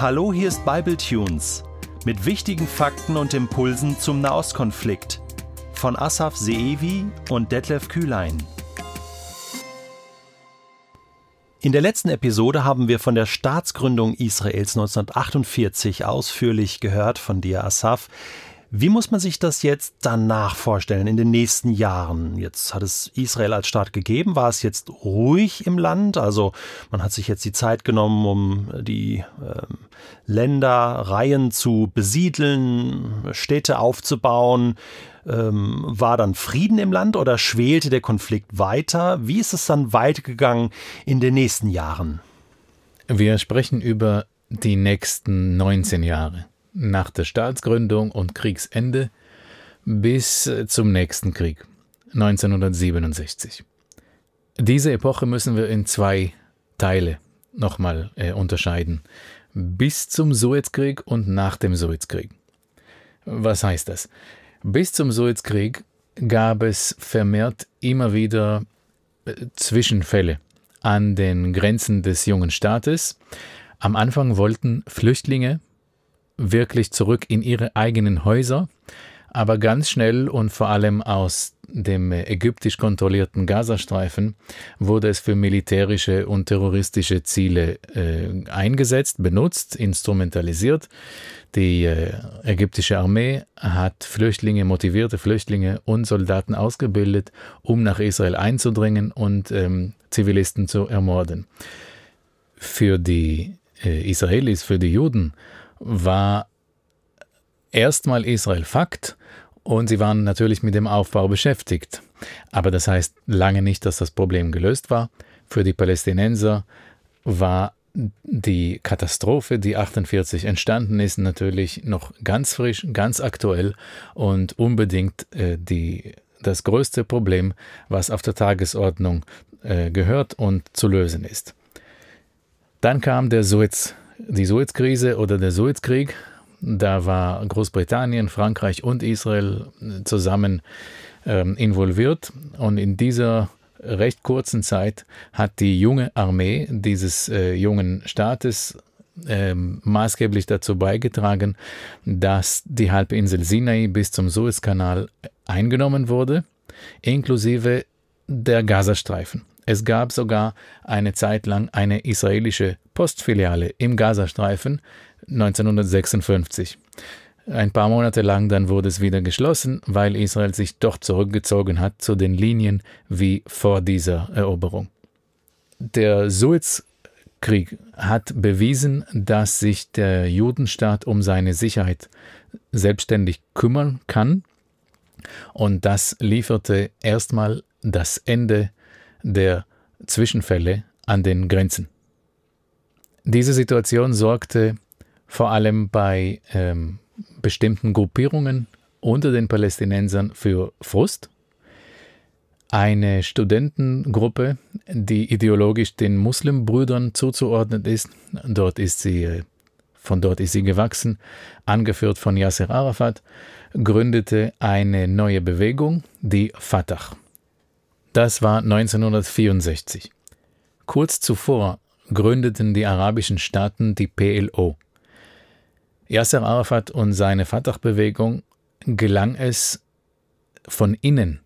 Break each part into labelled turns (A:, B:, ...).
A: Hallo, hier ist Bible Tunes mit wichtigen Fakten und Impulsen zum Nahostkonflikt von Asaf Seevi und Detlef Kühlein. In der letzten Episode haben wir von der Staatsgründung Israels 1948 ausführlich gehört von dir, Asaf. Wie muss man sich das jetzt danach vorstellen, in den nächsten Jahren? Jetzt hat es Israel als Staat gegeben. War es jetzt ruhig im Land? Also man hat sich jetzt die Zeit genommen, um die ähm, Länderreihen zu besiedeln, Städte aufzubauen. Ähm, war dann Frieden im Land oder schwelte der Konflikt weiter? Wie ist es dann weitergegangen in den nächsten Jahren?
B: Wir sprechen über die nächsten 19 Jahre nach der Staatsgründung und Kriegsende bis zum nächsten Krieg 1967. Diese Epoche müssen wir in zwei Teile nochmal äh, unterscheiden. Bis zum Suezkrieg und nach dem Suezkrieg. Was heißt das? Bis zum Suezkrieg gab es vermehrt immer wieder äh, Zwischenfälle an den Grenzen des jungen Staates. Am Anfang wollten Flüchtlinge wirklich zurück in ihre eigenen Häuser, aber ganz schnell und vor allem aus dem ägyptisch kontrollierten Gazastreifen wurde es für militärische und terroristische Ziele äh, eingesetzt, benutzt, instrumentalisiert. Die äh, ägyptische Armee hat Flüchtlinge, motivierte Flüchtlinge und Soldaten ausgebildet, um nach Israel einzudringen und ähm, Zivilisten zu ermorden. Für die äh, Israelis, für die Juden war erstmal Israel Fakt und sie waren natürlich mit dem Aufbau beschäftigt. Aber das heißt lange nicht, dass das Problem gelöst war. Für die Palästinenser war die Katastrophe, die 48 entstanden ist, natürlich noch ganz frisch, ganz aktuell und unbedingt äh, die, das größte Problem, was auf der Tagesordnung äh, gehört und zu lösen ist. Dann kam der Suez die Suezkrise oder der Suezkrieg. Da war Großbritannien, Frankreich und Israel zusammen ähm, involviert. Und in dieser recht kurzen Zeit hat die junge Armee dieses äh, jungen Staates äh, maßgeblich dazu beigetragen, dass die Halbinsel Sinai bis zum Suezkanal eingenommen wurde, inklusive der Gazastreifen. Es gab sogar eine Zeit lang eine israelische Postfiliale im Gazastreifen 1956. Ein paar Monate lang dann wurde es wieder geschlossen, weil Israel sich doch zurückgezogen hat zu den Linien wie vor dieser Eroberung. Der Suezkrieg hat bewiesen, dass sich der Judenstaat um seine Sicherheit selbstständig kümmern kann und das lieferte erstmal das Ende der Zwischenfälle an den Grenzen. Diese Situation sorgte vor allem bei ähm, bestimmten Gruppierungen unter den Palästinensern für Frust. Eine Studentengruppe, die ideologisch den Muslimbrüdern zuzuordnen ist, dort ist sie, äh, von dort ist sie gewachsen, angeführt von Yasser Arafat, gründete eine neue Bewegung, die Fatah. Das war 1964. Kurz zuvor gründeten die arabischen Staaten die PLO. Yasser Arafat und seine Fatah-Bewegung gelang es, von innen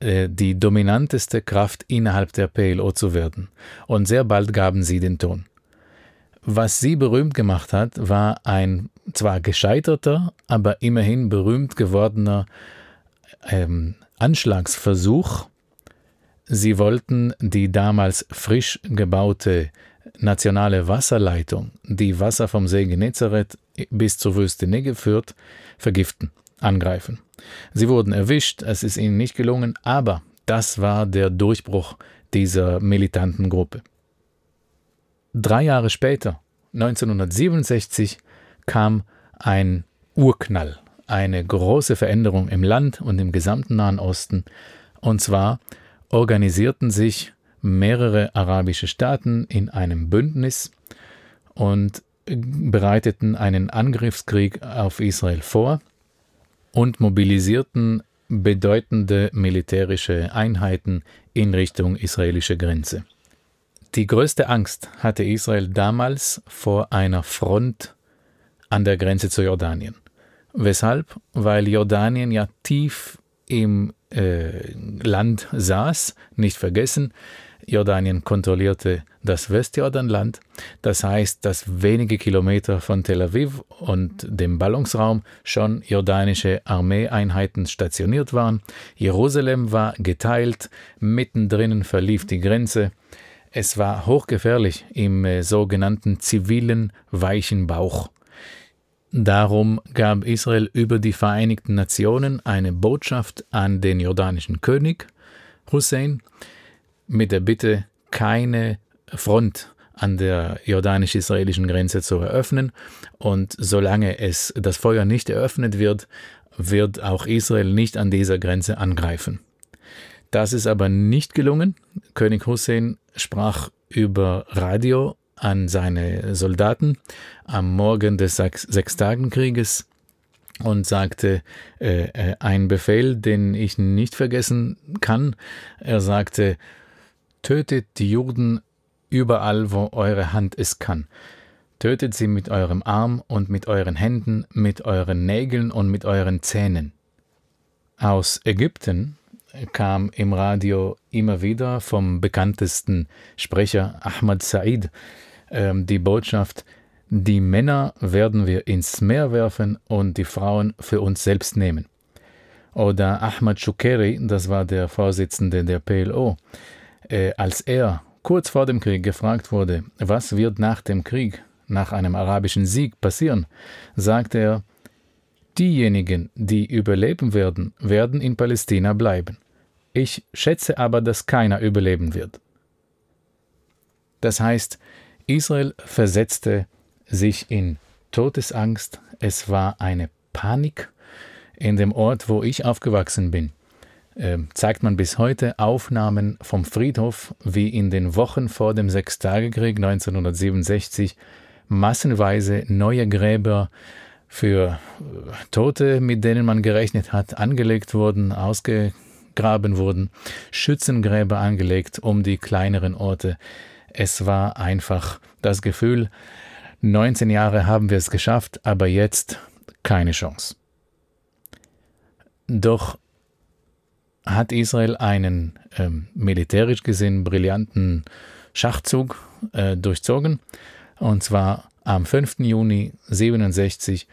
B: äh, die dominanteste Kraft innerhalb der PLO zu werden. Und sehr bald gaben sie den Ton. Was sie berühmt gemacht hat, war ein zwar gescheiterter, aber immerhin berühmt gewordener ähm, Anschlagsversuch Sie wollten die damals frisch gebaute nationale Wasserleitung, die Wasser vom See Genezareth bis zur Wüste Negev führt, vergiften, angreifen. Sie wurden erwischt, es ist ihnen nicht gelungen, aber das war der Durchbruch dieser militanten Gruppe. Drei Jahre später, 1967, kam ein Urknall, eine große Veränderung im Land und im gesamten Nahen Osten, und zwar organisierten sich mehrere arabische Staaten in einem Bündnis und bereiteten einen Angriffskrieg auf Israel vor und mobilisierten bedeutende militärische Einheiten in Richtung israelische Grenze. Die größte Angst hatte Israel damals vor einer Front an der Grenze zu Jordanien. Weshalb? Weil Jordanien ja tief im Land saß, nicht vergessen, Jordanien kontrollierte das Westjordanland, das heißt, dass wenige Kilometer von Tel Aviv und dem Ballungsraum schon jordanische Armeeeinheiten stationiert waren. Jerusalem war geteilt, mittendrin verlief die Grenze. Es war hochgefährlich im äh, sogenannten zivilen weichen Bauch. Darum gab Israel über die Vereinigten Nationen eine Botschaft an den jordanischen König Hussein mit der Bitte, keine Front an der jordanisch-israelischen Grenze zu eröffnen. Und solange es das Feuer nicht eröffnet wird, wird auch Israel nicht an dieser Grenze angreifen. Das ist aber nicht gelungen. König Hussein sprach über Radio an seine Soldaten am Morgen des Sechstagenkrieges und sagte äh, äh, einen Befehl, den ich nicht vergessen kann. Er sagte, tötet die Juden überall, wo eure Hand es kann. Tötet sie mit eurem Arm und mit euren Händen, mit euren Nägeln und mit euren Zähnen. Aus Ägypten kam im Radio immer wieder vom bekanntesten Sprecher Ahmad Said ähm, die Botschaft, die Männer werden wir ins Meer werfen und die Frauen für uns selbst nehmen. Oder Ahmad Shukeri, das war der Vorsitzende der PLO, äh, als er kurz vor dem Krieg gefragt wurde, was wird nach dem Krieg, nach einem arabischen Sieg passieren, sagte er, diejenigen, die überleben werden, werden in Palästina bleiben. Ich schätze aber, dass keiner überleben wird. Das heißt, Israel versetzte sich in Todesangst, es war eine Panik in dem Ort, wo ich aufgewachsen bin. Äh, zeigt man bis heute Aufnahmen vom Friedhof, wie in den Wochen vor dem Sechstagekrieg 1967 massenweise neue Gräber für äh, Tote, mit denen man gerechnet hat, angelegt wurden, ausge gegraben wurden, Schützengräber angelegt um die kleineren Orte. Es war einfach das Gefühl, 19 Jahre haben wir es geschafft, aber jetzt keine Chance. Doch hat Israel einen äh, militärisch gesehen brillanten Schachzug äh, durchzogen. Und zwar am 5. Juni 1967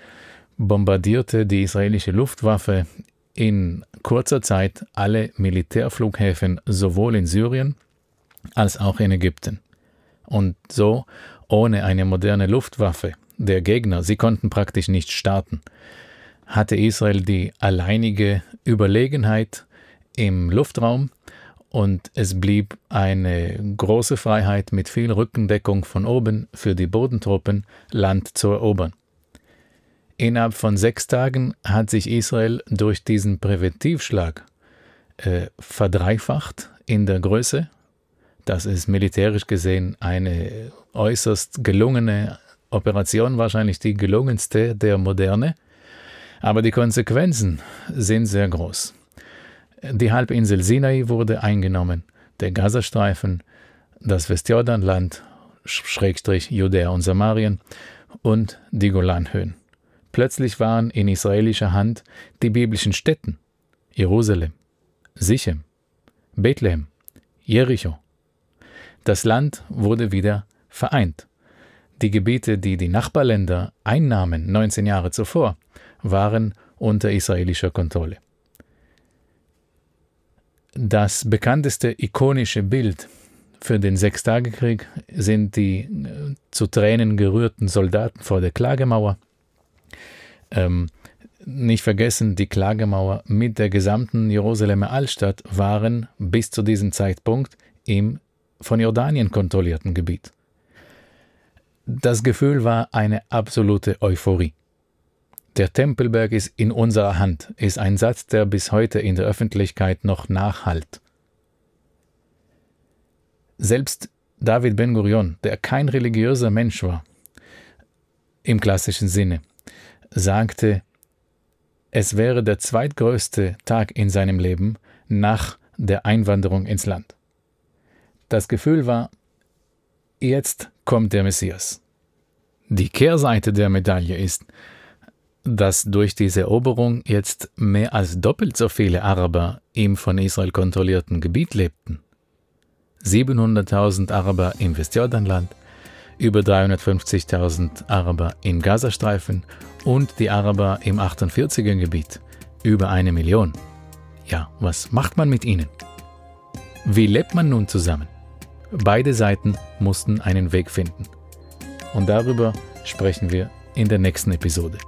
B: bombardierte die israelische Luftwaffe in kurzer Zeit alle Militärflughäfen sowohl in Syrien als auch in Ägypten. Und so ohne eine moderne Luftwaffe der Gegner, sie konnten praktisch nicht starten, hatte Israel die alleinige Überlegenheit im Luftraum und es blieb eine große Freiheit mit viel Rückendeckung von oben für die Bodentruppen, Land zu erobern. Innerhalb von sechs Tagen hat sich Israel durch diesen Präventivschlag äh, verdreifacht in der Größe. Das ist militärisch gesehen eine äußerst gelungene Operation, wahrscheinlich die gelungenste der Moderne. Aber die Konsequenzen sind sehr groß. Die Halbinsel Sinai wurde eingenommen, der Gazastreifen, das Westjordanland, Schrägstrich Judäa und Samarien und die Golanhöhen. Plötzlich waren in israelischer Hand die biblischen Städten Jerusalem, Sichem, Bethlehem, Jericho. Das Land wurde wieder vereint. Die Gebiete, die die Nachbarländer einnahmen 19 Jahre zuvor, waren unter israelischer Kontrolle. Das bekannteste ikonische Bild für den Sechstagekrieg sind die äh, zu Tränen gerührten Soldaten vor der Klagemauer ähm, nicht vergessen, die Klagemauer mit der gesamten Jerusalemer Altstadt waren bis zu diesem Zeitpunkt im von Jordanien kontrollierten Gebiet. Das Gefühl war eine absolute Euphorie. Der Tempelberg ist in unserer Hand, ist ein Satz, der bis heute in der Öffentlichkeit noch nachhalt. Selbst David Ben Gurion, der kein religiöser Mensch war, im klassischen Sinne, sagte, es wäre der zweitgrößte Tag in seinem Leben nach der Einwanderung ins Land. Das Gefühl war, Jetzt kommt der Messias. Die Kehrseite der Medaille ist, dass durch diese Eroberung jetzt mehr als doppelt so viele Araber im von Israel kontrollierten Gebiet lebten. 700.000 Araber im Westjordanland, über 350.000 Araber im Gazastreifen und die Araber im 48er Gebiet, über eine Million. Ja, was macht man mit ihnen? Wie lebt man nun zusammen? Beide Seiten mussten einen Weg finden. Und darüber sprechen wir in der nächsten Episode.